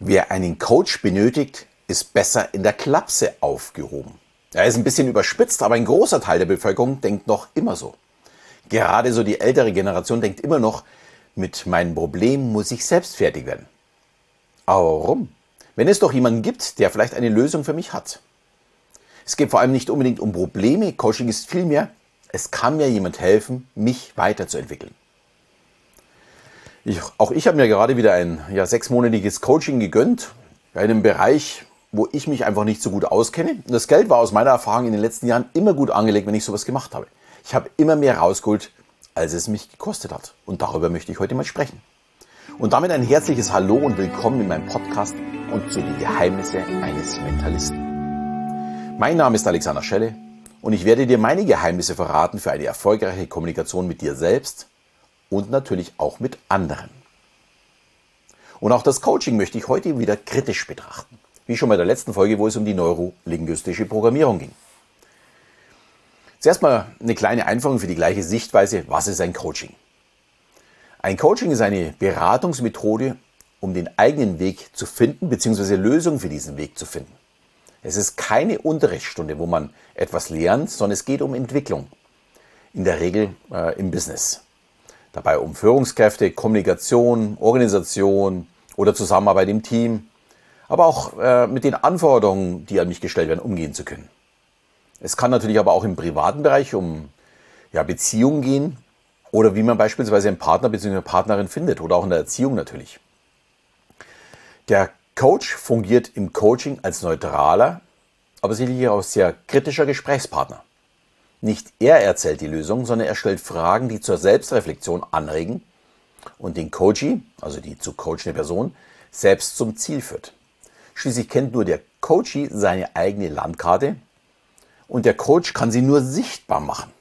Wer einen Coach benötigt, ist besser in der Klapse aufgehoben. Er ist ein bisschen überspitzt, aber ein großer Teil der Bevölkerung denkt noch immer so. Gerade so die ältere Generation denkt immer noch, mit meinem Problem muss ich selbst fertig werden. Aber warum? Wenn es doch jemanden gibt, der vielleicht eine Lösung für mich hat. Es geht vor allem nicht unbedingt um Probleme, Coaching ist vielmehr, es kann mir jemand helfen, mich weiterzuentwickeln. Ich, auch ich habe mir gerade wieder ein ja, sechsmonatiges Coaching gegönnt, in einem Bereich, wo ich mich einfach nicht so gut auskenne. Und das Geld war aus meiner Erfahrung in den letzten Jahren immer gut angelegt, wenn ich sowas gemacht habe. Ich habe immer mehr rausgeholt, als es mich gekostet hat. Und darüber möchte ich heute mal sprechen. Und damit ein herzliches Hallo und willkommen in meinem Podcast und zu den Geheimnisse eines Mentalisten. Mein Name ist Alexander Schelle und ich werde dir meine Geheimnisse verraten für eine erfolgreiche Kommunikation mit dir selbst und natürlich auch mit anderen. Und auch das Coaching möchte ich heute wieder kritisch betrachten. Wie schon bei der letzten Folge, wo es um die neurolinguistische Programmierung ging. Zuerst mal eine kleine Einführung für die gleiche Sichtweise. Was ist ein Coaching? Ein Coaching ist eine Beratungsmethode, um den eigenen Weg zu finden, bzw. Lösungen für diesen Weg zu finden. Es ist keine Unterrichtsstunde, wo man etwas lernt, sondern es geht um Entwicklung. In der Regel äh, im Business dabei um Führungskräfte, Kommunikation, Organisation oder Zusammenarbeit im Team, aber auch äh, mit den Anforderungen, die an mich gestellt werden, umgehen zu können. Es kann natürlich aber auch im privaten Bereich um ja, Beziehungen gehen oder wie man beispielsweise einen Partner bzw. Partnerin findet oder auch in der Erziehung natürlich. Der Coach fungiert im Coaching als neutraler, aber sicherlich auch sehr kritischer Gesprächspartner. Nicht er erzählt die Lösung, sondern er stellt Fragen, die zur Selbstreflexion anregen und den Coachee, also die zu coachende Person, selbst zum Ziel führt. Schließlich kennt nur der Coachee seine eigene Landkarte und der Coach kann sie nur sichtbar machen.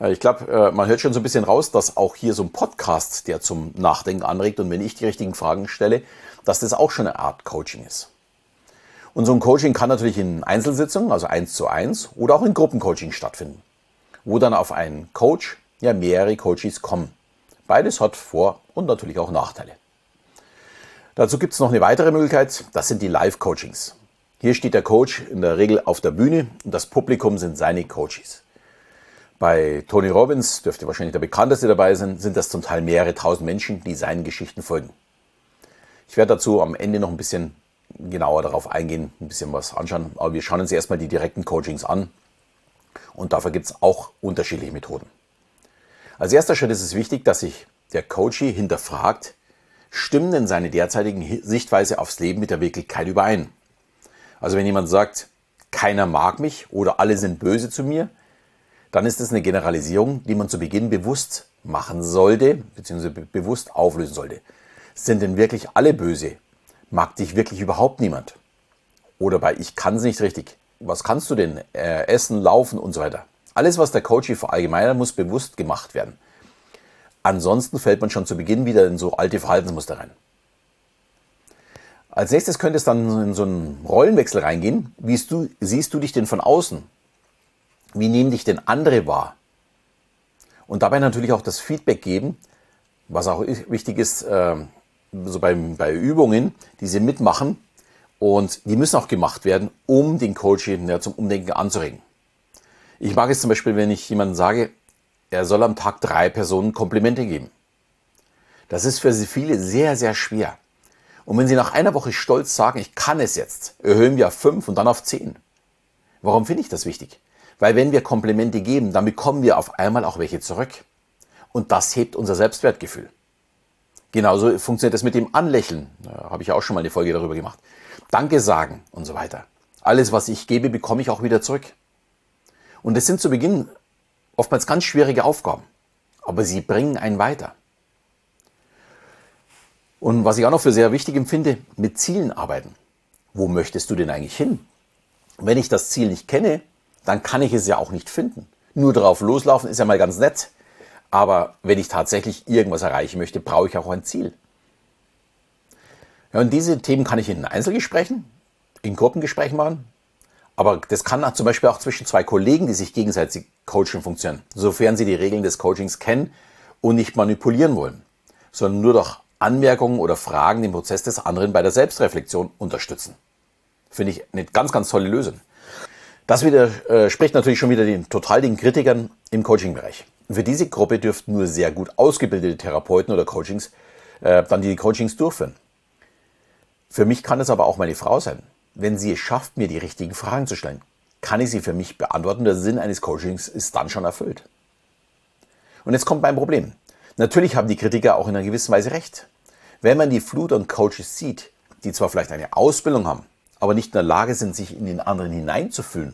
Äh, ich glaube, äh, man hört schon so ein bisschen raus, dass auch hier so ein Podcast, der zum Nachdenken anregt und wenn ich die richtigen Fragen stelle, dass das auch schon eine Art Coaching ist. Und so ein Coaching kann natürlich in Einzelsitzungen, also eins zu eins, oder auch in Gruppencoaching stattfinden, wo dann auf einen Coach ja mehrere Coaches kommen. Beides hat Vor- und natürlich auch Nachteile. Dazu gibt es noch eine weitere Möglichkeit, das sind die Live-Coachings. Hier steht der Coach in der Regel auf der Bühne und das Publikum sind seine Coaches. Bei Tony Robbins, dürfte wahrscheinlich der bekannteste dabei sein, sind das zum Teil mehrere tausend Menschen, die seinen Geschichten folgen. Ich werde dazu am Ende noch ein bisschen genauer darauf eingehen, ein bisschen was anschauen. Aber wir schauen uns erstmal die direkten Coachings an. Und dafür gibt es auch unterschiedliche Methoden. Als erster Schritt ist es wichtig, dass sich der Coachee hinterfragt, stimmen denn seine derzeitigen Sichtweise aufs Leben mit der Wirklichkeit überein? Also wenn jemand sagt, keiner mag mich oder alle sind böse zu mir, dann ist das eine Generalisierung, die man zu Beginn bewusst machen sollte, beziehungsweise bewusst auflösen sollte. Sind denn wirklich alle böse mag dich wirklich überhaupt niemand. Oder bei ich kann es nicht richtig. Was kannst du denn? Äh, essen, laufen und so weiter. Alles, was der Coach hier verallgemeinert, muss bewusst gemacht werden. Ansonsten fällt man schon zu Beginn wieder in so alte Verhaltensmuster rein. Als nächstes könnte es dann in so einen Rollenwechsel reingehen. Wie du, siehst du dich denn von außen? Wie nehmen dich denn andere wahr? Und dabei natürlich auch das Feedback geben, was auch wichtig ist, äh, so beim, bei Übungen, die sie mitmachen und die müssen auch gemacht werden, um den Coach ja, zum Umdenken anzuregen. Ich mag es zum Beispiel, wenn ich jemandem sage, er soll am Tag drei Personen Komplimente geben. Das ist für viele sehr, sehr schwer. Und wenn sie nach einer Woche stolz sagen, ich kann es jetzt, erhöhen wir auf fünf und dann auf zehn. Warum finde ich das wichtig? Weil wenn wir Komplimente geben, dann bekommen wir auf einmal auch welche zurück. Und das hebt unser Selbstwertgefühl. Genauso funktioniert das mit dem Anlächeln. Da habe ich auch schon mal eine Folge darüber gemacht. Danke sagen und so weiter. Alles, was ich gebe, bekomme ich auch wieder zurück. Und das sind zu Beginn oftmals ganz schwierige Aufgaben. Aber sie bringen einen weiter. Und was ich auch noch für sehr wichtig empfinde, mit Zielen arbeiten. Wo möchtest du denn eigentlich hin? Wenn ich das Ziel nicht kenne, dann kann ich es ja auch nicht finden. Nur drauf loslaufen ist ja mal ganz nett. Aber wenn ich tatsächlich irgendwas erreichen möchte, brauche ich auch ein Ziel. Ja, und diese Themen kann ich in Einzelgesprächen, in Gruppengesprächen machen. Aber das kann zum Beispiel auch zwischen zwei Kollegen, die sich gegenseitig coachen, funktionieren. Sofern sie die Regeln des Coachings kennen und nicht manipulieren wollen, sondern nur durch Anmerkungen oder Fragen den Prozess des anderen bei der Selbstreflexion unterstützen. Finde ich eine ganz, ganz tolle Lösung. Das widerspricht natürlich schon wieder den total den Kritikern im Coaching-Bereich. Für diese Gruppe dürften nur sehr gut ausgebildete Therapeuten oder Coachings äh, dann die Coachings durchführen. Für mich kann es aber auch meine Frau sein. Wenn sie es schafft, mir die richtigen Fragen zu stellen, kann ich sie für mich beantworten. Der Sinn eines Coachings ist dann schon erfüllt. Und jetzt kommt mein Problem. Natürlich haben die Kritiker auch in einer gewissen Weise recht. Wenn man die Flut an Coaches sieht, die zwar vielleicht eine Ausbildung haben, aber nicht in der Lage sind, sich in den anderen hineinzufühlen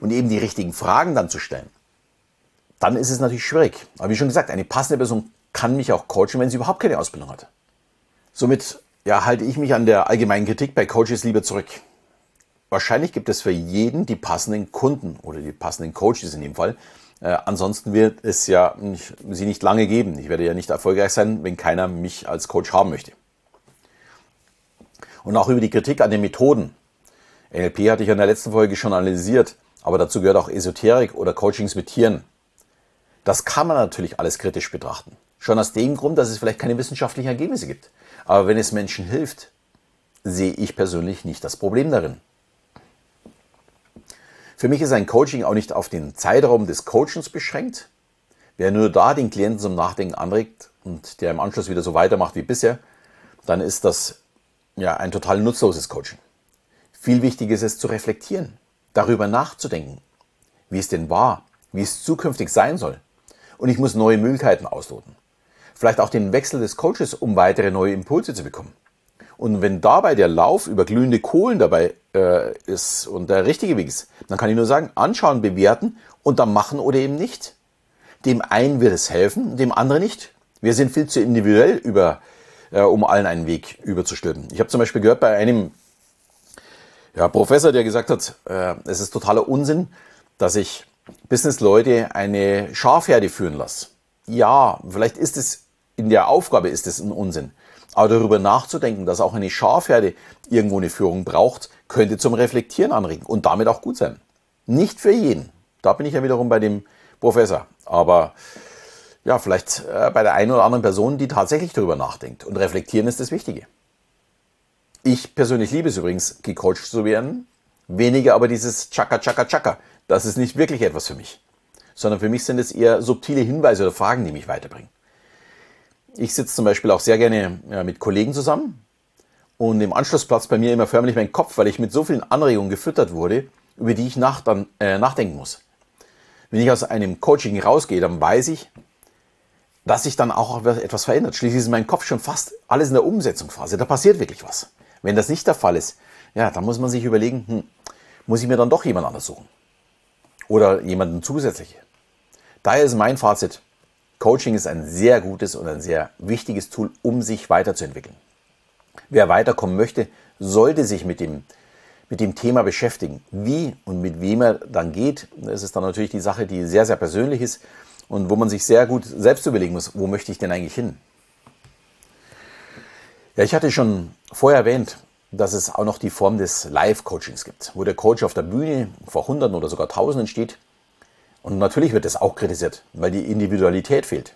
und eben die richtigen Fragen dann zu stellen, dann ist es natürlich schwierig. Aber wie schon gesagt, eine passende Person kann mich auch coachen, wenn sie überhaupt keine Ausbildung hat. Somit ja, halte ich mich an der allgemeinen Kritik bei Coaches lieber zurück. Wahrscheinlich gibt es für jeden die passenden Kunden oder die passenden Coaches in dem Fall. Äh, ansonsten wird es ja nicht, sie nicht lange geben. Ich werde ja nicht erfolgreich sein, wenn keiner mich als Coach haben möchte. Und auch über die Kritik an den Methoden. NLP hatte ich in der letzten Folge schon analysiert, aber dazu gehört auch Esoterik oder Coachings mit Tieren. Das kann man natürlich alles kritisch betrachten. Schon aus dem Grund, dass es vielleicht keine wissenschaftlichen Ergebnisse gibt. Aber wenn es Menschen hilft, sehe ich persönlich nicht das Problem darin. Für mich ist ein Coaching auch nicht auf den Zeitraum des Coachings beschränkt. Wer nur da den Klienten zum Nachdenken anregt und der im Anschluss wieder so weitermacht wie bisher, dann ist das ja ein total nutzloses Coaching. Viel wichtiger ist es zu reflektieren, darüber nachzudenken, wie es denn war, wie es zukünftig sein soll. Und ich muss neue Möglichkeiten ausloten. Vielleicht auch den Wechsel des Coaches, um weitere neue Impulse zu bekommen. Und wenn dabei der Lauf über glühende Kohlen dabei äh, ist und der richtige Weg ist, dann kann ich nur sagen, anschauen, bewerten und dann machen oder eben nicht. Dem einen wird es helfen, dem anderen nicht. Wir sind viel zu individuell, über, äh, um allen einen Weg überzustülpen. Ich habe zum Beispiel gehört bei einem ja, Professor, der gesagt hat, äh, es ist totaler Unsinn, dass ich Businessleute eine Schafherde führen lasse. Ja, vielleicht ist es in der Aufgabe ist es ein Unsinn. Aber darüber nachzudenken, dass auch eine Schafherde irgendwo eine Führung braucht, könnte zum Reflektieren anregen und damit auch gut sein. Nicht für jeden. Da bin ich ja wiederum bei dem Professor. Aber ja, vielleicht äh, bei der einen oder anderen Person, die tatsächlich darüber nachdenkt. Und reflektieren ist das Wichtige. Ich persönlich liebe es übrigens, gecoacht zu werden. Weniger aber dieses Chaka, Chaka, Chaka. Das ist nicht wirklich etwas für mich. Sondern für mich sind es eher subtile Hinweise oder Fragen, die mich weiterbringen. Ich sitze zum Beispiel auch sehr gerne ja, mit Kollegen zusammen und im Anschluss platzt bei mir immer förmlich mein Kopf, weil ich mit so vielen Anregungen gefüttert wurde, über die ich nach, dann, äh, nachdenken muss. Wenn ich aus einem Coaching rausgehe, dann weiß ich, dass sich dann auch etwas verändert. Schließlich ist mein Kopf schon fast alles in der Umsetzungsphase. Da passiert wirklich was. Wenn das nicht der Fall ist, ja, dann muss man sich überlegen, hm, muss ich mir dann doch jemand anders suchen? Oder jemanden zusätzlich? Daher ist mein Fazit, Coaching ist ein sehr gutes und ein sehr wichtiges Tool, um sich weiterzuentwickeln. Wer weiterkommen möchte, sollte sich mit dem, mit dem Thema beschäftigen. Wie und mit wem er dann geht, das ist dann natürlich die Sache, die sehr, sehr persönlich ist und wo man sich sehr gut selbst überlegen muss, wo möchte ich denn eigentlich hin? Ja, ich hatte schon vorher erwähnt, dass es auch noch die Form des Live-Coachings gibt, wo der Coach auf der Bühne vor Hunderten oder sogar Tausenden steht und natürlich wird das auch kritisiert, weil die Individualität fehlt.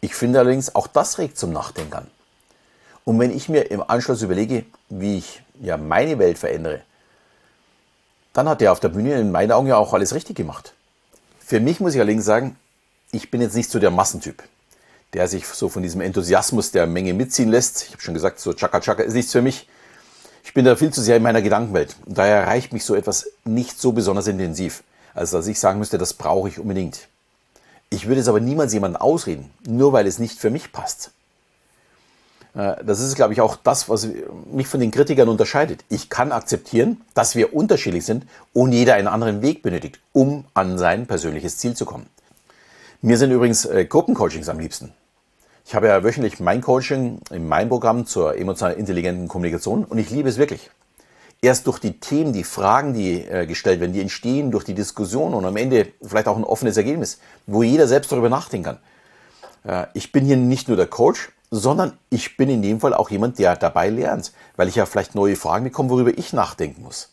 Ich finde allerdings, auch das regt zum Nachdenken an. Und wenn ich mir im Anschluss überlege, wie ich ja meine Welt verändere, dann hat der auf der Bühne in meinen Augen ja auch alles richtig gemacht. Für mich muss ich allerdings sagen, ich bin jetzt nicht so der Massentyp, der sich so von diesem Enthusiasmus der Menge mitziehen lässt. Ich habe schon gesagt, so Chaka Chaka ist nichts für mich. Ich bin da viel zu sehr in meiner Gedankenwelt. Und daher erreicht mich so etwas nicht so besonders intensiv als dass ich sagen müsste, das brauche ich unbedingt. Ich würde es aber niemals jemandem ausreden, nur weil es nicht für mich passt. Äh, das ist, glaube ich, auch das, was mich von den Kritikern unterscheidet. Ich kann akzeptieren, dass wir unterschiedlich sind und jeder einen anderen Weg benötigt, um an sein persönliches Ziel zu kommen. Mir sind übrigens äh, Gruppencoachings am liebsten. Ich habe ja wöchentlich mein Coaching in meinem Programm zur emotional intelligenten Kommunikation und ich liebe es wirklich erst durch die Themen, die Fragen, die äh, gestellt werden, die entstehen durch die Diskussion und am Ende vielleicht auch ein offenes Ergebnis, wo jeder selbst darüber nachdenken kann. Ich bin hier nicht nur der Coach, sondern ich bin in dem Fall auch jemand, der dabei lernt, weil ich ja vielleicht neue Fragen bekomme, worüber ich nachdenken muss.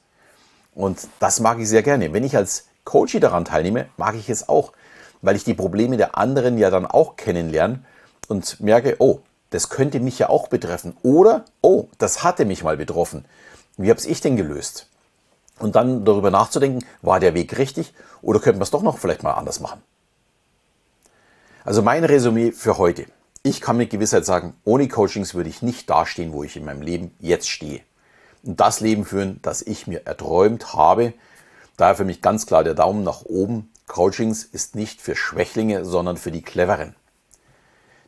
Und das mag ich sehr gerne. Wenn ich als Coach daran teilnehme, mag ich es auch, weil ich die Probleme der anderen ja dann auch kennenlerne und merke, oh, das könnte mich ja auch betreffen. Oder, oh, das hatte mich mal betroffen. Wie habe ich denn gelöst? Und dann darüber nachzudenken, war der Weg richtig oder könnten wir es doch noch vielleicht mal anders machen? Also mein Resümee für heute. Ich kann mit Gewissheit sagen, ohne Coachings würde ich nicht dastehen, wo ich in meinem Leben jetzt stehe. Und das Leben führen, das ich mir erträumt habe. Daher für mich ganz klar der Daumen nach oben. Coachings ist nicht für Schwächlinge, sondern für die Cleveren.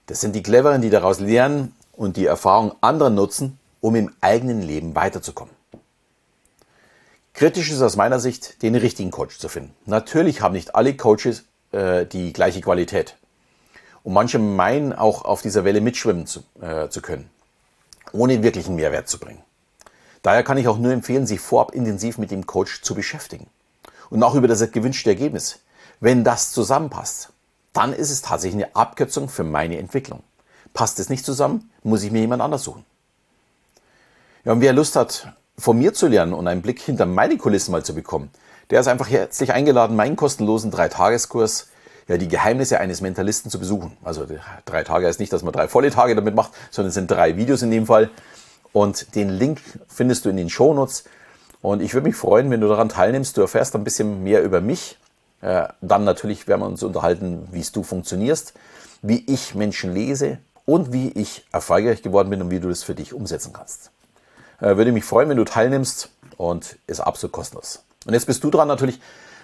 Das sind die Cleveren, die daraus lernen und die Erfahrung anderer nutzen, um im eigenen Leben weiterzukommen. Kritisch ist aus meiner Sicht, den richtigen Coach zu finden. Natürlich haben nicht alle Coaches äh, die gleiche Qualität. Und manche meinen auch auf dieser Welle mitschwimmen zu, äh, zu können, ohne wirklichen Mehrwert zu bringen. Daher kann ich auch nur empfehlen, sich vorab intensiv mit dem Coach zu beschäftigen. Und auch über das gewünschte Ergebnis. Wenn das zusammenpasst, dann ist es tatsächlich eine Abkürzung für meine Entwicklung. Passt es nicht zusammen, muss ich mir jemand anders suchen. Ja, und wer Lust hat, von mir zu lernen und einen Blick hinter meine Kulissen mal zu bekommen, der ist einfach herzlich eingeladen, meinen kostenlosen Dreitageskurs ja, die Geheimnisse eines Mentalisten zu besuchen. Also drei Tage heißt nicht, dass man drei volle Tage damit macht, sondern es sind drei Videos in dem Fall. Und den Link findest du in den Shownotes. Und ich würde mich freuen, wenn du daran teilnimmst. Du erfährst ein bisschen mehr über mich. Äh, dann natürlich werden wir uns unterhalten, wie du funktionierst, wie ich Menschen lese und wie ich erfolgreich geworden bin und wie du das für dich umsetzen kannst. Äh, würde mich freuen, wenn du teilnimmst und ist absolut kostenlos. Und jetzt bist du dran natürlich,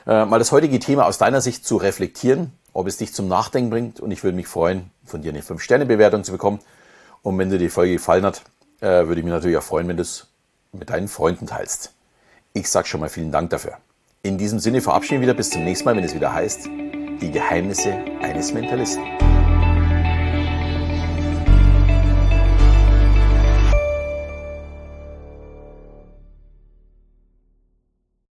äh, mal das heutige Thema aus deiner Sicht zu reflektieren, ob es dich zum Nachdenken bringt. Und ich würde mich freuen, von dir eine 5-Sterne-Bewertung zu bekommen. Und wenn dir die Folge gefallen hat, äh, würde ich mich natürlich auch freuen, wenn du es mit deinen Freunden teilst. Ich sage schon mal vielen Dank dafür. In diesem Sinne verabschieden wir wieder bis zum nächsten Mal, wenn es wieder heißt, die Geheimnisse eines Mentalisten.